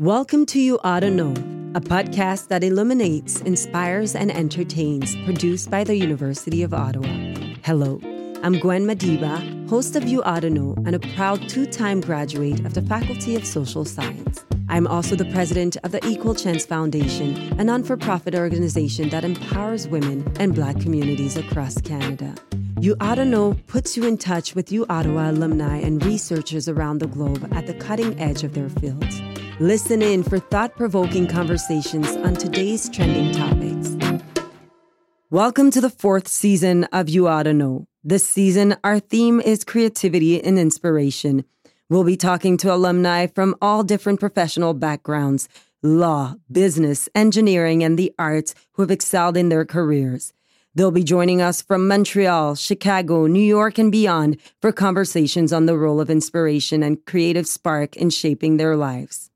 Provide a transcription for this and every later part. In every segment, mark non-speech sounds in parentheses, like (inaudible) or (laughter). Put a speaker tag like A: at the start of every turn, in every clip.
A: Welcome to You Oughta Know, a podcast that illuminates, inspires, and entertains, produced by the University of Ottawa. Hello, I'm Gwen Madiba, host of You Oughta Know, and a proud two time graduate of the Faculty of Social Science. I'm also the president of the Equal Chance Foundation, a non for profit organization that empowers women and Black communities across Canada. You Oughta Know puts you in touch with U Ottawa alumni and researchers around the globe at the cutting edge of their fields. Listen in for thought provoking conversations on today's trending topics. Welcome to the fourth season of You Oughta Know. This season, our theme is creativity and inspiration. We'll be talking to alumni from all different professional backgrounds law, business, engineering, and the arts who have excelled in their careers. They'll be joining us from Montreal, Chicago, New York, and beyond for conversations on the role of inspiration and creative spark in shaping their lives.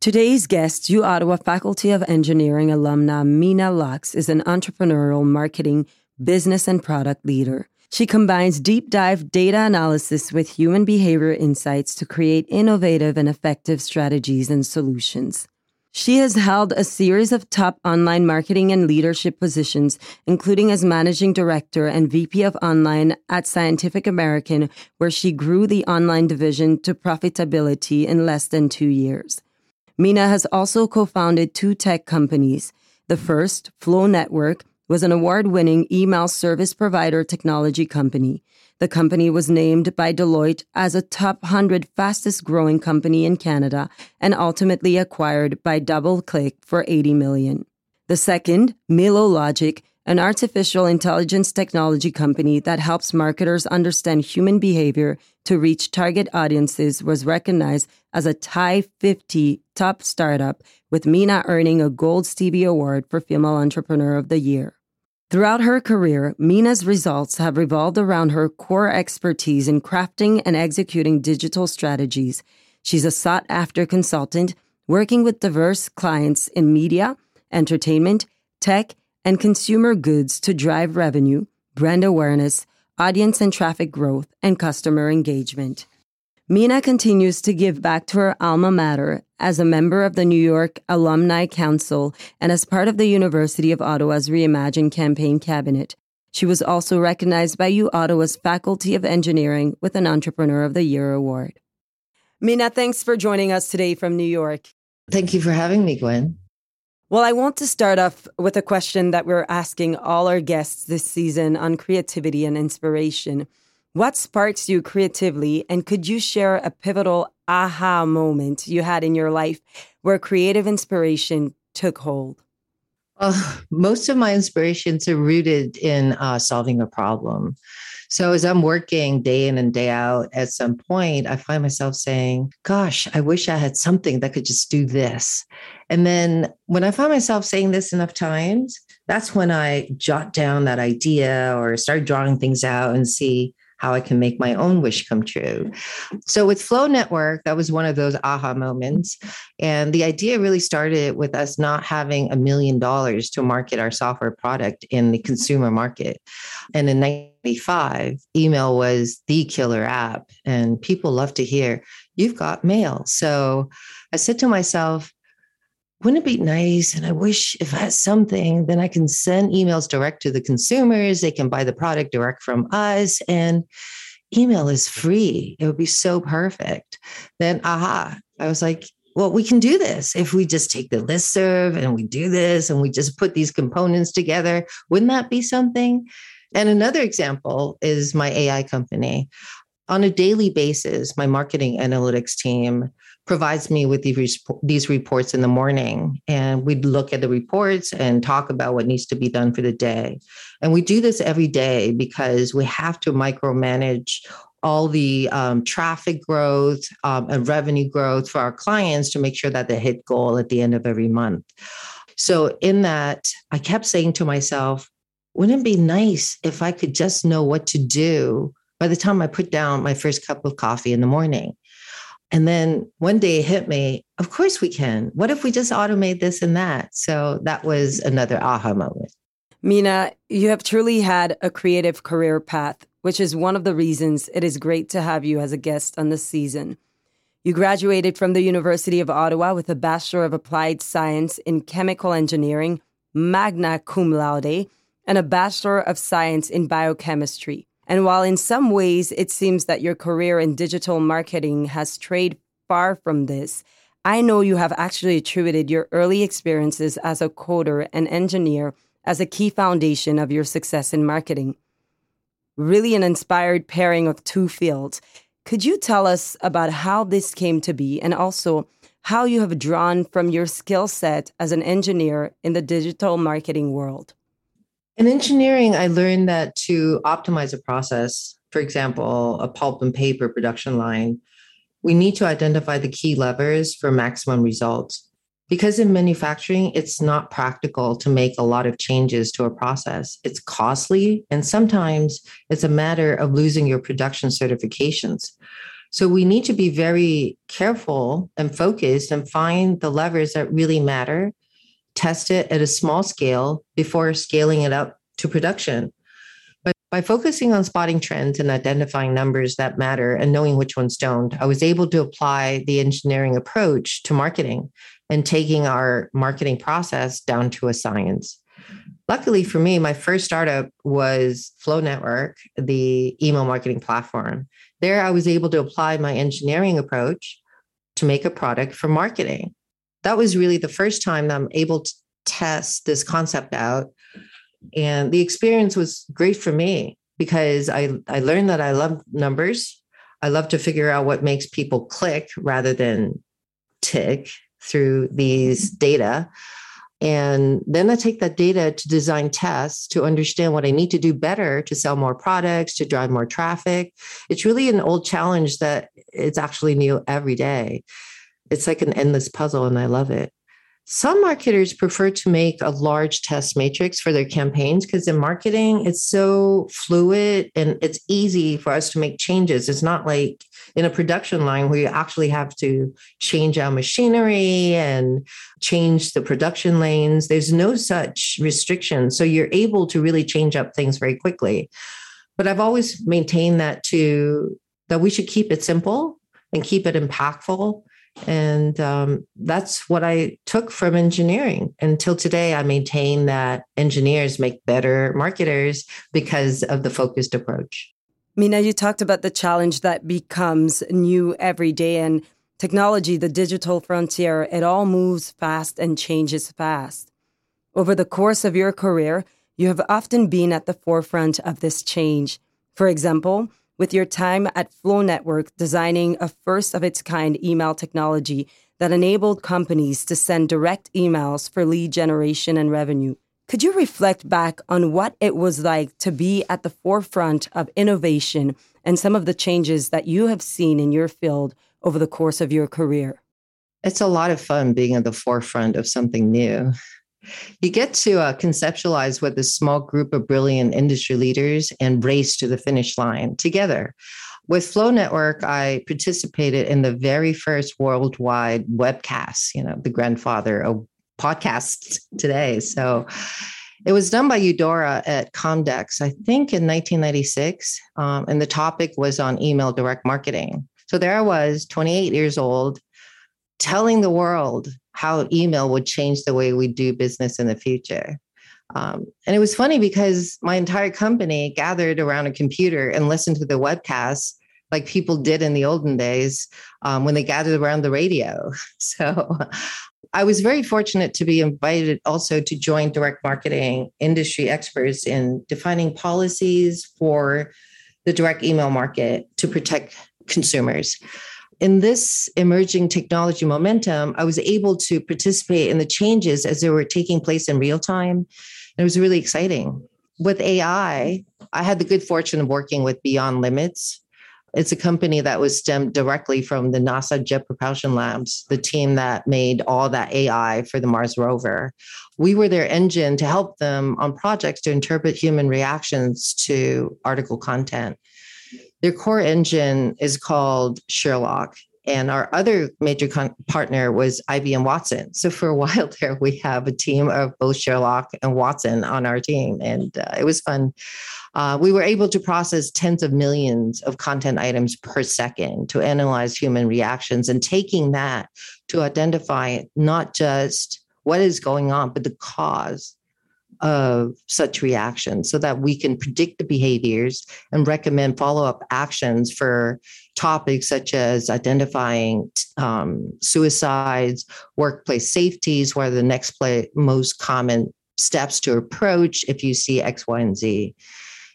A: Today's guest, U Ottawa Faculty of Engineering alumna Mina Lux, is an entrepreneurial marketing, business, and product leader. She combines deep dive data analysis with human behavior insights to create innovative and effective strategies and solutions. She has held a series of top online marketing and leadership positions, including as managing director and VP of online at Scientific American, where she grew the online division to profitability in less than two years. Mina has also co founded two tech companies. The first, FloNetwork, was an award winning email service provider technology company. The company was named by Deloitte as a top 100 fastest growing company in Canada and ultimately acquired by DoubleClick for 80 million. The second, Meelo Logic, an artificial intelligence technology company that helps marketers understand human behavior to reach target audiences, was recognized as a TIE 50 top startup, with Mina earning a Gold Stevie Award for Female Entrepreneur of the Year. Throughout her career, Mina's results have revolved around her core expertise in crafting and executing digital strategies. She's a sought after consultant working with diverse clients in media, entertainment, tech, and consumer goods to drive revenue, brand awareness, audience and traffic growth, and customer engagement. Mina continues to give back to her alma mater as a member of the New York Alumni Council and as part of the University of Ottawa's Reimagine campaign cabinet. She was also recognized by U Ottawa's Faculty of Engineering with an Entrepreneur of the Year award. Mina, thanks for joining us today from New York.
B: Thank you for having me, Gwen.
A: Well, I want to start off with a question that we're asking all our guests this season on creativity and inspiration. What sparks you creatively, and could you share a pivotal aha moment you had in your life where creative inspiration took hold?
B: Uh, most of my inspirations are rooted in uh, solving a problem. So as I'm working day in and day out, at some point, I find myself saying, Gosh, I wish I had something that could just do this. And then when I find myself saying this enough times, that's when I jot down that idea or start drawing things out and see how I can make my own wish come true. So with FloNetwork, that was one of those aha moments. And the idea really started with us not having a million dollars to market our software product in the consumer market. And in 95, email was the killer app. And people love to hear, you've got mail. So I said to myself, wouldn't it be nice? And I wish if I had something, then I can send emails direct to the consumers. They can buy the product direct from us. And email is free. It would be so perfect. Then, aha, I was like, well, we can do this if we just take the list serve and we do this and we just put these components together. Wouldn't that be something? And another example is my AI company. On a daily basis, my marketing analytics team provides me with these, reports in the morning. And we'd look at the reports and talk about what needs to be done for the day. And we do this every day because we have to micromanage all the um, traffic growth um, and revenue growth for our clients to make sure that they hit goal at the end of every month. So, in that, I kept saying to myself, wouldn't it be nice if I could just know what to do by the time I put down my first cup of coffee in the morning? And then one day it hit me, of course we can. What if we just automate this and that? So that was another aha moment.
A: Mina, you have truly had a creative career path, which is one of the reasons it is great to have you as a guest on this season. You graduated from the University of Ottawa with a Bachelor of Applied Science in Chemical Engineering, magna cum laude, and a Bachelor of Science in Biochemistry. And while in some ways it seems that your career in digital marketing has strayed far from this, I know you have actually attributed your early experiences as a coder and engineer as a key foundation of your success in marketing. Really, an inspired pairing of two fields. Could you tell us about how this came to be and also how you have drawn from your skill set as an engineer in the digital marketing world?
B: In engineering, I learned that to optimize a process, for example, a pulp and paper production line, we need to identify the key levers for maximum results. Because in manufacturing, it's not practical to make a lot of changes to a process. It's costly, and sometimes it's a matter of losing your production certifications. So we need to be very careful and focused and find the levers that really matter, test it at a small scale before scaling it up to production. But by focusing on spotting trends and identifying numbers that matter and knowing which ones don't, I was able to apply the engineering approach to marketing and taking our marketing process down to a science. Luckily for me, my first startup was FloNetwork, the email marketing platform. There, I was able to apply my engineering approach to make a product for marketing. That was really the first time that I'm able to test this concept out. And the experience was great for me because I, I learned that I love numbers. I love to figure out what makes people click rather than tick through these data. And then I take that data to design tests to understand what I need to do better to sell more products, to drive more traffic. It's really an old challenge that it's actually new every day. It's like an endless puzzle, and I love it. Some marketers prefer to make a large test matrix for their campaigns because in marketing, it's so fluid and it's easy for us to make changes. It's not like in a production line where you actually have to change our machinery and change the production lanes. There's no such restriction. So you're able to really change up things very quickly. But I've always maintained that to that we should keep it simple and keep it impactful and um, that's what I took from engineering. Until today, I maintain that engineers make better marketers because of the focused approach.
A: Mina, you talked about the challenge that becomes new every day and technology, the digital frontier, it all moves fast and changes fast. Over the course of your career, you have often been at the forefront of this change. For example, with your time at FloNetwork designing a first of its kind email technology that enabled companies to send direct emails for lead generation and revenue. Could you reflect back on what it was like to be at the forefront of innovation and some of the changes that you have seen in your field over the course of your career?
B: It's a lot of fun being at the forefront of something new. You get to uh, conceptualize with a small group of brilliant industry leaders and race to the finish line together. With FloNetwork, I participated in the very first worldwide webcast, you know, the grandfather of podcasts today. So it was done by Eudora at Comdex, I think in 1996. Um, and the topic was on email direct marketing. So there I was, 28 years old, telling the world how email would change the way we do business in the future. Um, and it was funny because my entire company gathered around a computer and listened to the webcast like people did in the olden days um, when they gathered around the radio. (laughs) So I was very fortunate to be invited also to join direct marketing industry experts in defining policies for the direct email market to protect consumers in this emerging technology momentum, I was able to participate in the changes as they were taking place in real time. And it was really exciting. With AI, I had the good fortune of working with Beyond Limits. It's a company that was stemmed directly from the NASA Jet Propulsion Labs, the team that made all that AI for the Mars rover. We were their engine to help them on projects to interpret human reactions to article content. Their core engine is called Sherlock. And our other major con- partner was IBM Watson. So for a (laughs) while there, we have a team of both Sherlock and Watson on our team. And uh, it was fun. Uh, we were able to process tens of millions of content items per second to analyze human reactions and taking that to identify not just what is going on, but the cause of such reactions so that we can predict the behaviors and recommend follow up actions for topics such as identifying um, suicides, workplace safeties, what are the next play, most common steps to approach if you see X, Y, and Z.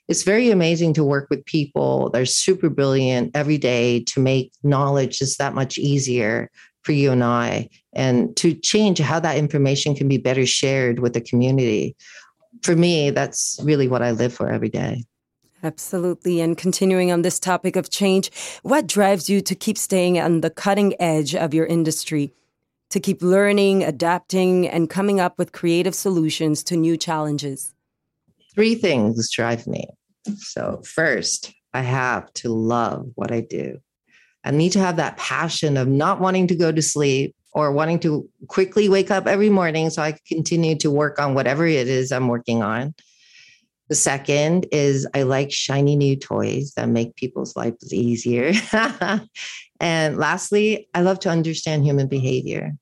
B: It's very amazing to work with people. They're super brilliant every day to make knowledge just that much easier for you and I, and to change how that information can be better shared with the community. For me, that's really what I live for every day.
A: Absolutely. And continuing on this topic of change, what drives you to keep staying on the cutting edge of your industry, to keep learning, adapting, and coming up with creative solutions to new challenges?
B: Three things drive me. So, first, I have to love what I do. I need to have that passion of not wanting to go to sleep or wanting to quickly wake up every morning so I can continue to work on whatever it is I'm working on. The second is I like shiny new toys that make people's lives easier. (laughs) and lastly, I love to understand human behavior.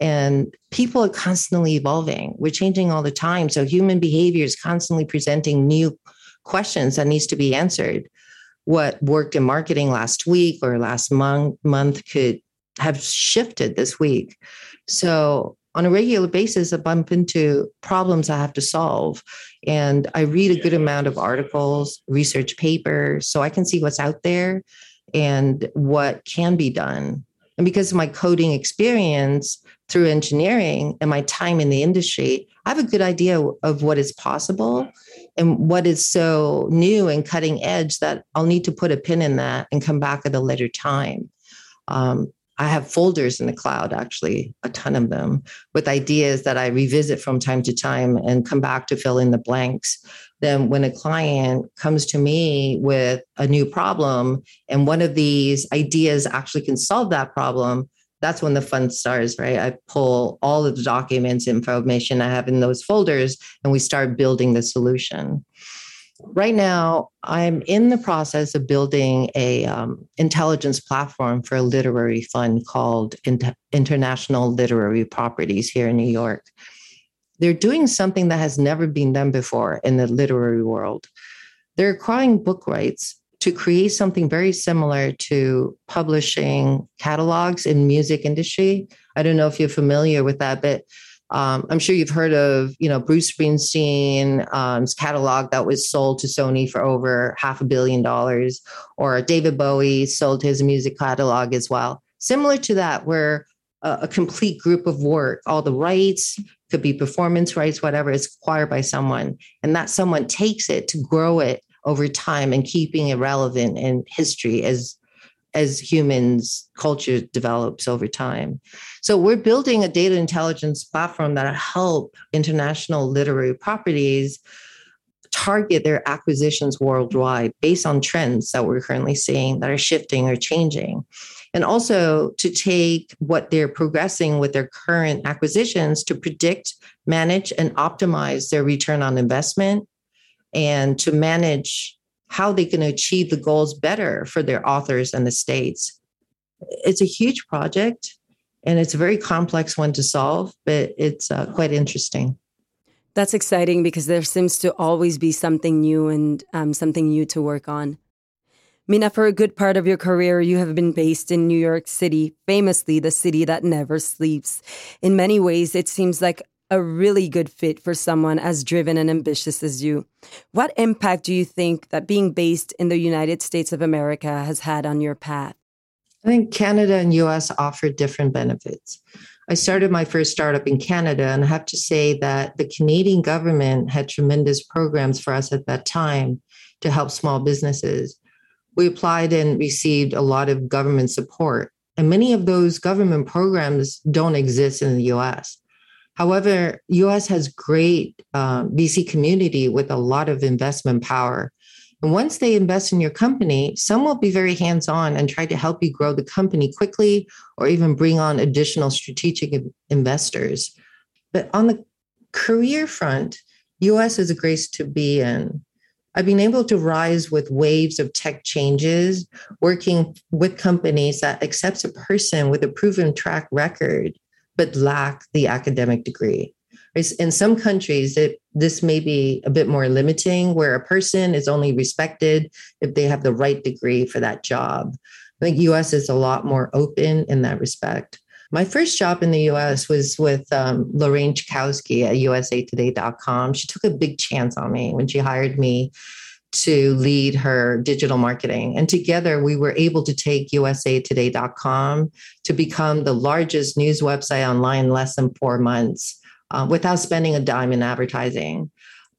B: And people are constantly evolving. We're changing all the time. So human behavior is constantly presenting new questions that needs to be answered what worked in marketing last week or last month month could have shifted this week. So on a regular basis, I bump into problems I have to solve. And I read a good amount of articles, research papers, so I can see what's out there and what can be done. And because of my coding experience through engineering and my time in the industry, I have a good idea of what is possible and what is so new and cutting edge that I'll need to put a pin in that and come back at a later time. Um, I have folders in the cloud, actually, a ton of them, with ideas that I revisit from time to time and come back to fill in the blanks. Then, when a client comes to me with a new problem and one of these ideas actually can solve that problem, that's when the fun starts, right? I pull all of the documents, information I have in those folders, and we start building the solution. Right now, I'm in the process of building a um, intelligence platform for a literary fund called Inter- International Literary Properties here in New York. They're doing something that has never been done before in the literary world. They're acquiring book rights to create something very similar to publishing catalogs in music industry. I don't know if you're familiar with that, but um, I'm sure you've heard of, you know, Bruce Springsteen's um, catalog that was sold to Sony for over half a billion dollars, or David Bowie sold his music catalog as well. Similar to that, where a, a complete group of work, all the rights, could be performance rights, whatever, is acquired by someone, and that someone takes it to grow it over time and keeping it relevant in history as as humans culture develops over time. So we're building a data intelligence platform that help international literary properties target their acquisitions worldwide based on trends that we're currently seeing that are shifting or changing. And also to take what they're progressing with their current acquisitions to predict manage and optimize their return on investment and to manage how they can achieve the goals better for their authors and the states. It's a huge project and it's a very complex one to solve, but it's uh, quite interesting.
A: That's exciting because there seems to always be something new and um, something new to work on. Mina, for a good part of your career, you have been based in New York City, famously the city that never sleeps. In many ways, it seems like a really good fit for someone as driven and ambitious as you. What impact do you think that being based in the United States of America has had on your path?
B: I think Canada and US offer different benefits. I started my first startup in Canada, and I have to say that the Canadian government had tremendous programs for us at that time to help small businesses. We applied and received a lot of government support, and many of those government programs don't exist in the US. However, US has great uh, VC community with a lot of investment power. And once they invest in your company, some will be very hands on and try to help you grow the company quickly or even bring on additional strategic investors. But on the career front, US is a grace to be in. I've been able to rise with waves of tech changes, working with companies that accepts a person with a proven track record, but lack the academic degree. In some countries, it, this may be a bit more limiting, where a person is only respected if they have the right degree for that job. I think US is a lot more open in that respect. My first job in the US was with um, Lorraine Chakowski at usatoday.com. She took a big chance on me when she hired me to lead her digital marketing. And together we were able to take usatoday.com to become the largest news website online in less than four months uh, without spending a dime in advertising.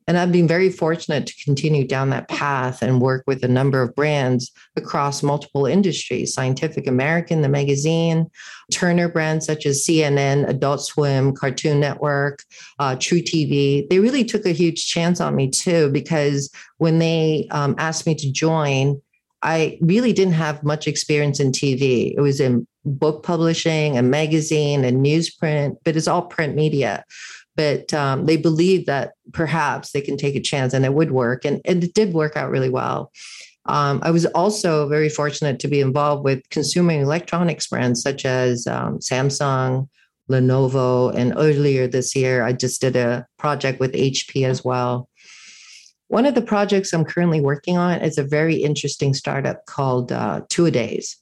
B: And I've been very fortunate to continue down that path and work with a number of brands across multiple industries Scientific American, the magazine, Turner brands such as CNN, Adult Swim, Cartoon Network, uh, truTV. They really took a huge chance on me too, because when they um, asked me to join, I really didn't have much experience in TV. It was in book publishing, a magazine, and newsprint, but it's all print media but um, they believe that perhaps they can take a chance and it would work. And, and it did work out really well. Um, I was also very fortunate to be involved with consumer electronics brands such as um, Samsung, Lenovo, and earlier this year, I just did a project with HP as well. One of the projects I'm currently working on is a very interesting startup called uh, Two Days.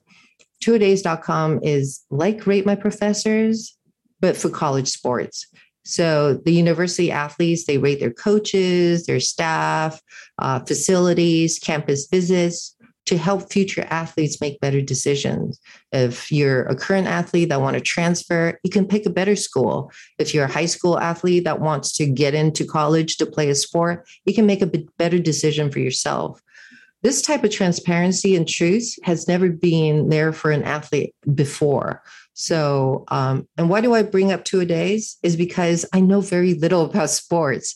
B: Two Days.com is like Rate My Professors, but for college sports. So the university athletes, they rate their coaches, their staff, uh, facilities, campus visits to help future athletes make better decisions. If you're a current athlete that want to transfer, you can pick a better school. If you're a high school athlete that wants to get into college to play a sport, you can make a better decision for yourself. This type of transparency and truth has never been there for an athlete before. So, um, and why do I bring up two a days? Is because I know very little about sports,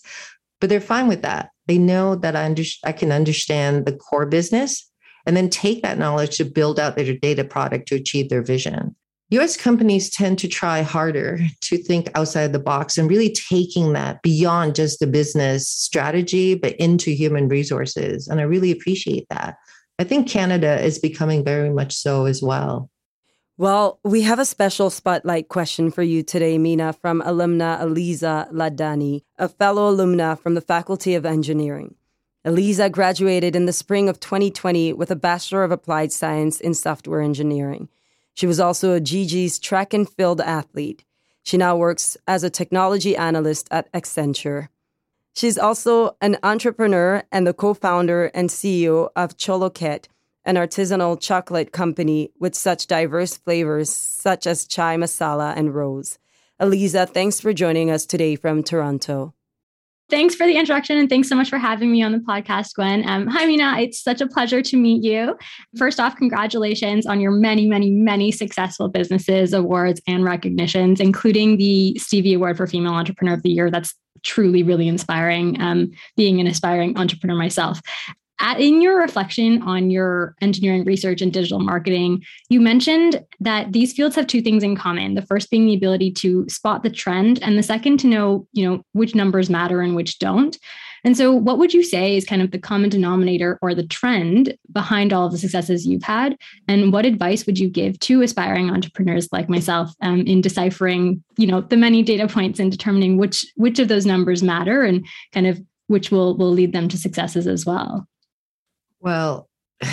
B: but they're fine with that. They know that I, under, I can understand the core business and then take that knowledge to build out their data product to achieve their vision. US companies tend to try harder to think outside the box and really taking that beyond just the business strategy, but into human resources. And I really appreciate that. I think Canada is becoming very much so as well.
A: Well, we have a special spotlight question for you today, Mina, from alumna Aleeza Ladhani, a fellow alumna from the Faculty of Engineering. Aleeza graduated in the spring of 2020 with a Bachelor of Applied Science in Software Engineering. She was also a Gee Gees track and field athlete. She now works as a technology analyst at Accenture. She's also an entrepreneur and the co founder and CEO of Choloket, an artisanal chocolate company with such diverse flavors such as chai masala and rose. Aleeza, thanks for joining us today from Toronto.
C: Thanks for the introduction and thanks so much for having me on the podcast, Gwen. Um, hi, Mina. It's such a pleasure to meet you. First off, congratulations on your many, many, many successful businesses, awards, and recognitions, including the Stevie Award for Female Entrepreneur of the Year. That's truly, really inspiring, um, being an aspiring entrepreneur myself. At, in your reflection on your engineering research and digital marketing, you mentioned that these fields have two things in common. The first being the ability to spot the trend, and the second to know, you know, which numbers matter and which don't. And so, what would you say is kind of the common denominator or the trend behind all of the successes you've had? And what advice would you give to aspiring entrepreneurs like myself um, in deciphering, you know, the many data points and determining which which of those numbers matter and kind of which will will lead them to successes as well?
B: Well,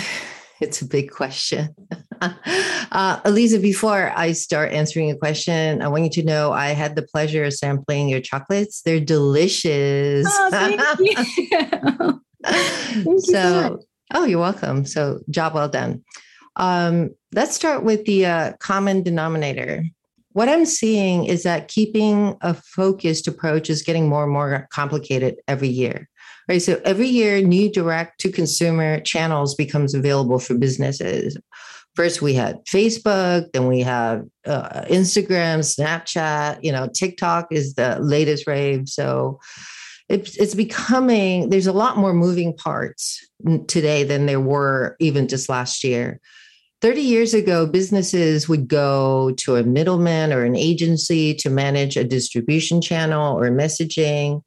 B: (laughs) it's a big question. (laughs) uh, Aleeza, before I start answering a question, I want you to know I had the pleasure of sampling your chocolates. They're delicious. Oh, thank (laughs) you. thank so, oh, you're welcome. So, job well done. Um, let's start with the uh, common denominator. What I'm seeing is that keeping a focused approach is getting more and more complicated every year right? So every year, new direct to consumer channels becomes available for businesses. First, we had Facebook, then we have uh, Instagram, Snapchat. You know, TikTok is the latest rave. So, it's, it's becoming, there's a lot more moving parts today than there were even just last year. 30 years ago, businesses would go to a middleman or an agency to manage a distribution channel or messaging.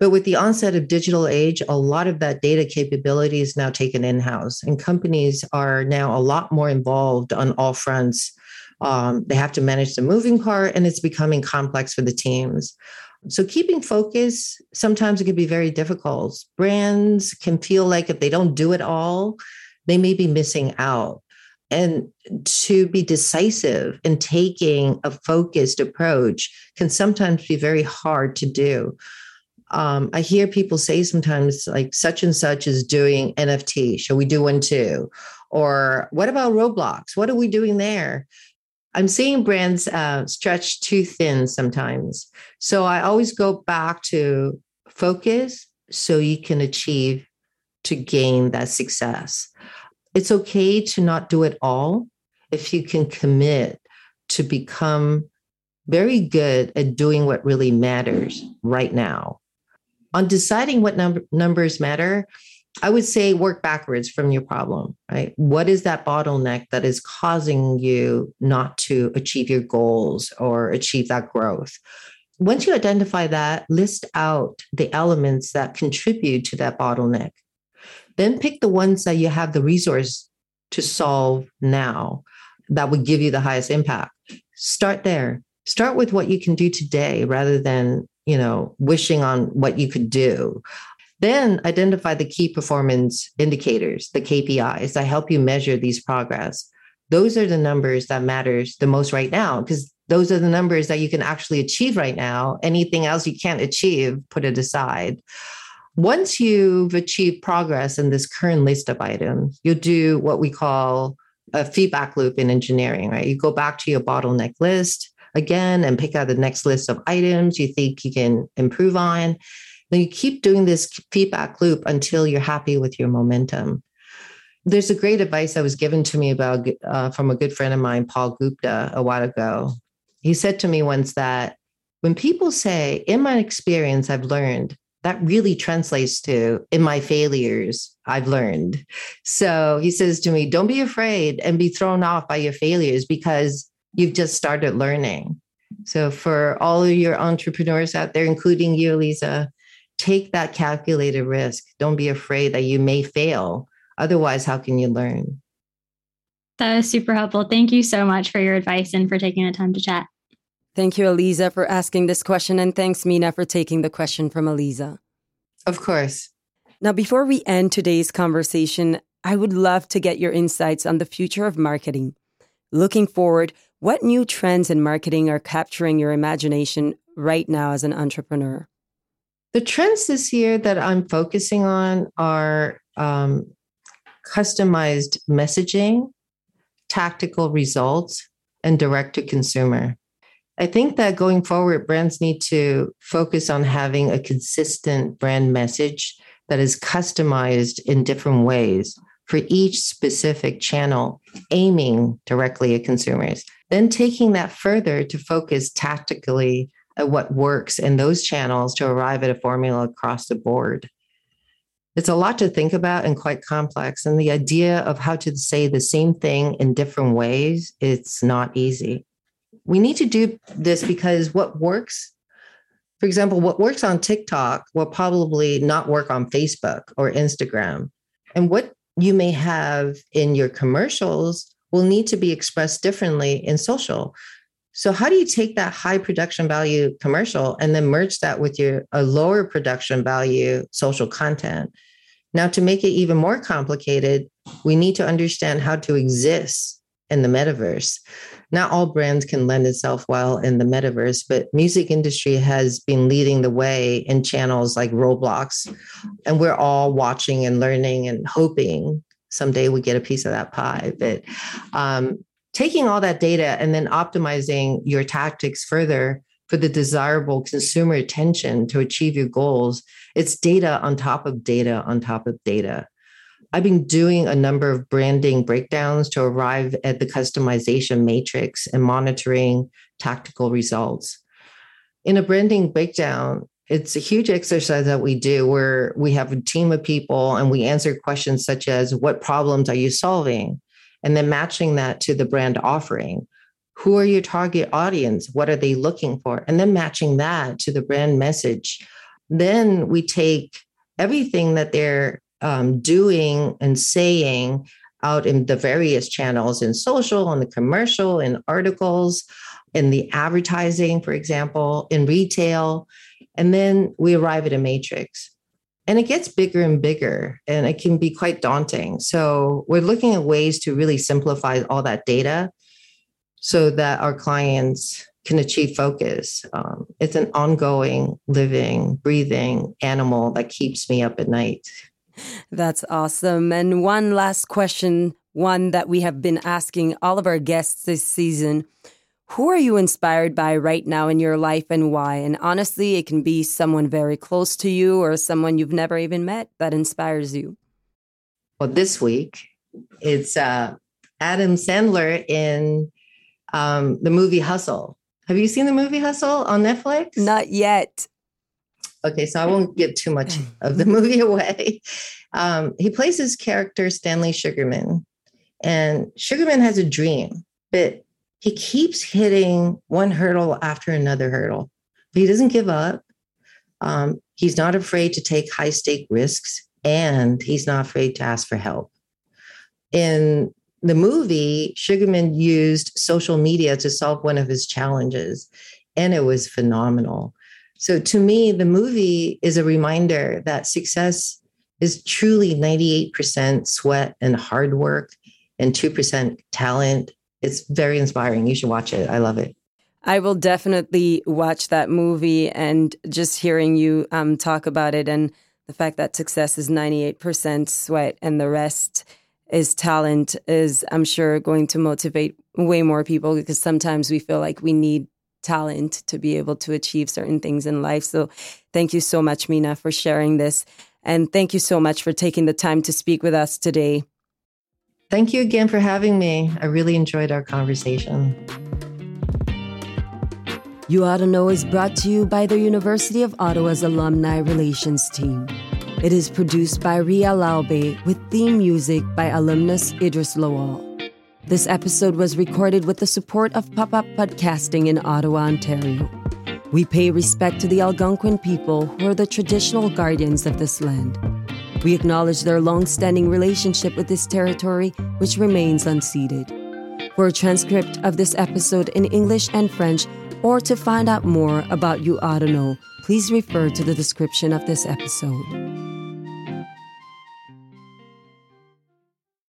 B: But with the onset of digital age, a lot of that data capability is now taken in house, and companies are now a lot more involved on all fronts. Um, they have to manage the moving part, and it's becoming complex for the teams. So, keeping focus sometimes it can be very difficult. Brands can feel like if they don't do it all, they may be missing out and to be decisive in taking a focused approach can sometimes be very hard to do. Um, I hear people say sometimes, like, such and such is doing NFT. Shall we do one too? Or what about Roblox? What are we doing there? I'm seeing brands uh, stretch too thin sometimes. So I always go back to focus so you can achieve to gain that success it's okay to not do it all if you can commit to become very good at doing what really matters right now. On deciding what number, numbers matter, I would say work backwards from your problem, right? What is that bottleneck that is causing you not to achieve your goals or achieve that growth? Once you identify that, list out the elements that contribute to that bottleneck then pick the ones that you have the resource to solve now that would give you the highest impact. Start there. Start with what you can do today rather than, you know, wishing on what you could do. Then identify the key performance indicators, the KPIs that help you measure these progress. Those are the numbers that matters the most right now because those are the numbers that you can actually achieve right now. Anything else you can't achieve, put it aside. Once you've achieved progress in this current list of items, you'll do what we call a feedback loop in engineering, right? You go back to your bottleneck list again and pick out the next list of items you think you can improve on. Then you keep doing this feedback loop until you're happy with your momentum. There's a great advice that was given to me about uh, from a good friend of mine, Paul Gupta, a while ago. He said to me once that when people say, in my experience, I've learned that really translates to in my failures i've learned so he says to me don't be afraid and be thrown off by your failures because you've just started learning so for all of your entrepreneurs out there including you lisa take that calculated risk don't be afraid that you may fail otherwise how can you learn
C: That was super helpful thank you so much for your advice and for taking the time to chat
A: Thank you, Aleeza, for asking this question. And thanks, Mina, for taking the question from Aleeza.
B: Of course.
A: Now, before we end today's conversation, I would love to get your insights on the future of marketing. Looking forward, what new trends in marketing are capturing your imagination right now as an entrepreneur?
B: The trends this year that I'm focusing on are um, customized messaging, tactical results, and direct to consumer. I think that going forward, brands need to focus on having a consistent brand message that is customized in different ways for each specific channel, aiming directly at consumers. Then taking that further to focus tactically at what works in those channels to arrive at a formula across the board. It's a lot to think about and quite complex. And the idea of how to say the same thing in different ways, it's not easy we need to do this because what works, for example, what works on TikTok will probably not work on Facebook or Instagram. And what you may have in your commercials will need to be expressed differently in social. So how do you take that high production value commercial and then merge that with your a lower production value social content? Now to make it even more complicated, we need to understand how to exist in the metaverse not all brands can lend itself well in the metaverse, but music industry has been leading the way in channels like Roblox. And we're all watching and learning and hoping someday we get a piece of that pie. But um, taking all that data and then optimizing your tactics further for the desirable consumer attention to achieve your goals, it's data on top of data on top of data. I've been doing a number of branding breakdowns to arrive at the customization matrix and monitoring tactical results. In a branding breakdown, It's a huge exercise that we do where we have a team of people and we answer questions such as what problems are you solving? And then matching that to the brand offering. Who are your target audience? What are they looking for? And then matching that to the brand message. Then we take everything that they're um, doing and saying out in the various channels in social, in the commercial, in articles, in the advertising, for example, in retail. And then we arrive at a matrix. And it gets bigger and bigger, and it can be quite daunting. So, we're looking at ways to really simplify all that data so that our clients can achieve focus. Um, it's an ongoing, living, breathing animal that keeps me up at night.
A: That's awesome. And one last question, one that we have been asking all of our guests this season. Who are you inspired by right now in your life and why? And honestly, it can be someone very close to you or someone you've never even met that inspires you.
B: Well, this week it's uh, Adam Sandler in um, the movie Hustle. Have you seen the movie Hustle on Netflix?
A: Not yet.
B: Okay, so I won't give too much (sighs) of the movie away. Um, he plays his character Stanley Sugarman, and Sugarman has a dream, but he keeps hitting one hurdle after another hurdle. But he doesn't give up. Um, he's not afraid to take high stake risks, and he's not afraid to ask for help. In the movie, Sugarman used social media to solve one of his challenges, and it was phenomenal. So to me, the movie is a reminder that success is truly 98% sweat and hard work and 2% talent. It's very inspiring. You should watch it. I love it.
A: I will definitely watch that movie and just hearing you um, talk about it and the fact that success is 98% sweat and the rest is talent is, I'm sure, going to motivate way more people because sometimes we feel like we need talent to be able to achieve certain things in life. So thank you so much, Mina, for sharing this. And thank you so much for taking the time to speak with us today.
B: Thank you again for having me. I really enjoyed our conversation.
A: You Ought to Know is brought to you by the University of Ottawa's Alumni Relations Team. It is produced by Rhea Laube with theme music by alumnus Idris Lawal. This episode was recorded with the support of Pop Up Podcasting in Ottawa, Ontario. We pay respect to the Algonquin people who are the traditional guardians of this land. We acknowledge their long standing relationship with this territory, which remains unceded. For a transcript of this episode in English and French, or to find out more about You Ought to Know, please refer to the description of this episode.